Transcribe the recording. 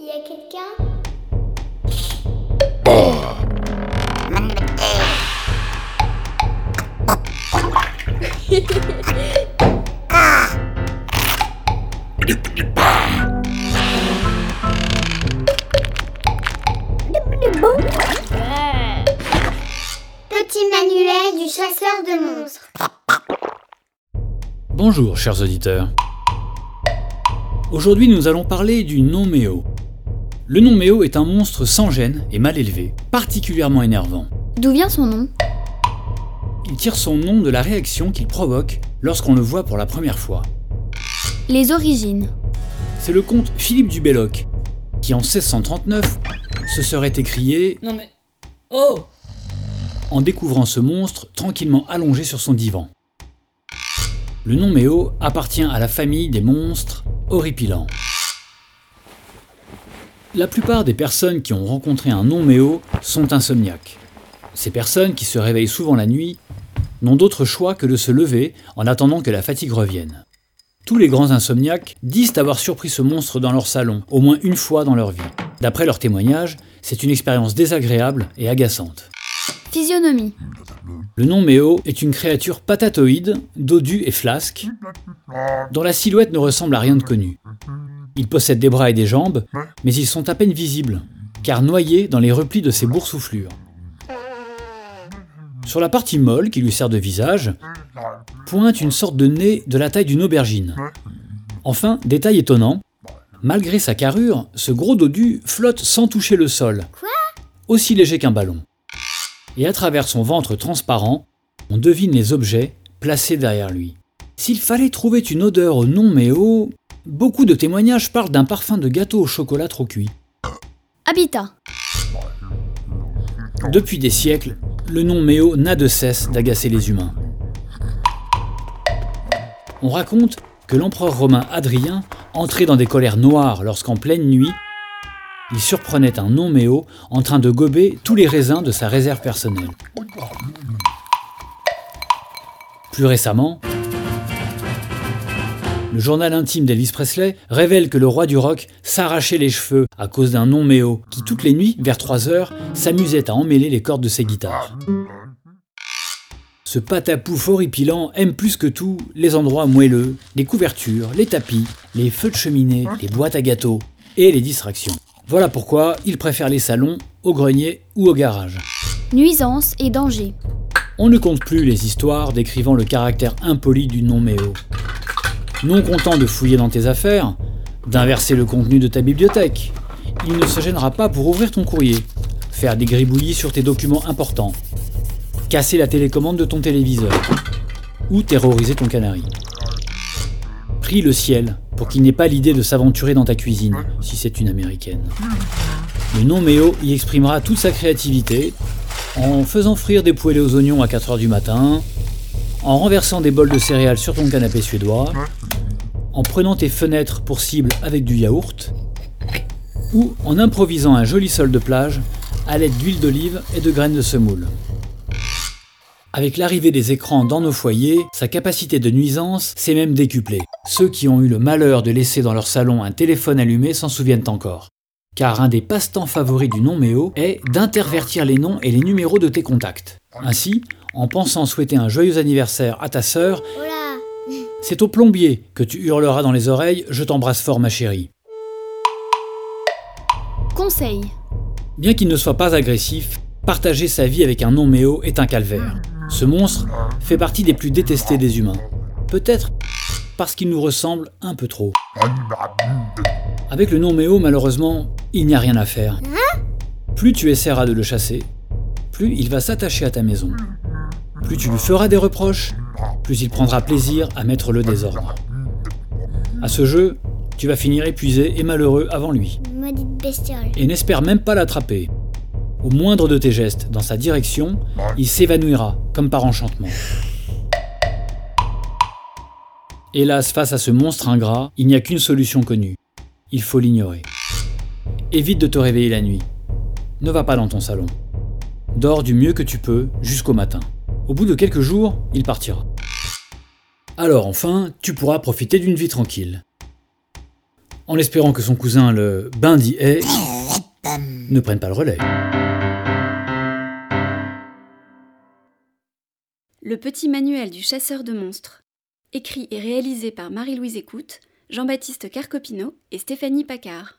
Il y a quelqu'un? Petit manuel du chasseur de monstres. Bonjour chers auditeurs. Aujourd'hui nous allons parler du non-méo. Le non-méo est un monstre sans gêne et mal élevé, particulièrement énervant. D'où vient son nom? Il tire son nom de la réaction qu'il provoque lorsqu'on le voit pour la première fois. Les origines. C'est le comte Philippe du Belloc qui en 1639 se serait écrié Non mais. Oh en découvrant ce monstre tranquillement allongé sur son divan. Le non-méo appartient à la famille des monstres horripilants. La plupart des personnes qui ont rencontré un non-méo sont insomniaques. Ces personnes, qui se réveillent souvent la nuit, n'ont d'autre choix que de se lever en attendant que la fatigue revienne. Tous les grands insomniaques disent avoir surpris ce monstre dans leur salon, au moins une fois dans leur vie. D'après leurs témoignages, c'est une expérience désagréable et agaçante. Physionomie. Le non-méo est une créature patatoïde, dodue et flasque, dont la silhouette ne ressemble à rien de connu. Il possède des bras et des jambes, mais ils sont à peine visibles, car noyés dans les replis de ses boursouflures. Sur la partie molle qui lui sert de visage, pointe une sorte de nez de la taille d'une aubergine. Enfin, détail étonnant, malgré sa carrure, ce gros dodu flotte sans toucher le sol. Aussi léger qu'un ballon. Et à travers son ventre transparent, on devine les objets placés derrière lui. S'il fallait trouver une odeur au non-méo, beaucoup de témoignages parlent d'un parfum de gâteau au chocolat trop cuit. Habitat. Depuis des siècles, le non-méo n'a de cesse d'agacer les humains. On raconte que l'empereur romain Adrien entrait dans des colères noires lorsqu'en pleine nuit, il surprenait un non-méo en train de gober tous les raisins de sa réserve personnelle. Plus récemment, le journal intime d'Elvis Presley révèle que le roi du rock s'arrachait les cheveux à cause d'un non-méo qui, toutes les nuits, vers 3 heures, s'amusait à emmêler les cordes de ses guitares. Ce patapouf horripilant aime plus que tout les endroits moelleux, les couvertures, les tapis, les feux de cheminée, les boîtes à gâteaux et les distractions. Voilà pourquoi il préfère les salons, au grenier ou au garage. Nuisance et danger. On ne compte plus les histoires décrivant le caractère impoli du non-méo. Non content de fouiller dans tes affaires, d'inverser le contenu de ta bibliothèque, il ne se gênera pas pour ouvrir ton courrier, faire des gribouillis sur tes documents importants, casser la télécommande de ton téléviseur ou terroriser ton canari. Prie le ciel pour qu'il n'ait pas l'idée de s'aventurer dans ta cuisine, si c'est une américaine. Le non-méo y exprimera toute sa créativité en faisant frire des poêlés aux oignons à 4h du matin, en renversant des bols de céréales sur ton canapé suédois, en prenant tes fenêtres pour cible avec du yaourt, ou en improvisant un joli sol de plage à l'aide d'huile d'olive et de graines de semoule. Avec l'arrivée des écrans dans nos foyers, sa capacité de nuisance s'est même décuplée. Ceux qui ont eu le malheur de laisser dans leur salon un téléphone allumé s'en souviennent encore. Car un des passe-temps favoris du non-méo est d'intervertir les noms et les numéros de tes contacts. Ainsi, en pensant souhaiter un joyeux anniversaire à ta sœur, c'est au plombier que tu hurleras dans les oreilles Je t'embrasse fort ma chérie. Conseil. Bien qu'il ne soit pas agressif, partager sa vie avec un non-méo est un calvaire. Ce monstre fait partie des plus détestés des humains. Peut-être parce qu'il nous ressemble un peu trop. Avec le non-méo, malheureusement, il n'y a rien à faire. Plus tu essaieras de le chasser, plus il va s'attacher à ta maison. Plus tu lui feras des reproches, plus il prendra plaisir à mettre le désordre. À ce jeu, tu vas finir épuisé et malheureux avant lui. Maudite bestiole. Et n'espère même pas l'attraper. Au moindre de tes gestes dans sa direction, il s'évanouira, comme par enchantement. Hélas, face à ce monstre ingrat, il n'y a qu'une solution connue. Il faut l'ignorer. Évite de te réveiller la nuit. Ne va pas dans ton salon. Dors du mieux que tu peux jusqu'au matin. Au bout de quelques jours, il partira. Alors enfin, tu pourras profiter d'une vie tranquille. en espérant que son cousin le Bindi est ne prenne pas le relais. Le petit manuel du chasseur de monstres. Écrit et réalisé par Marie-Louise Écoute, Jean-Baptiste Carcopino et Stéphanie Paccard.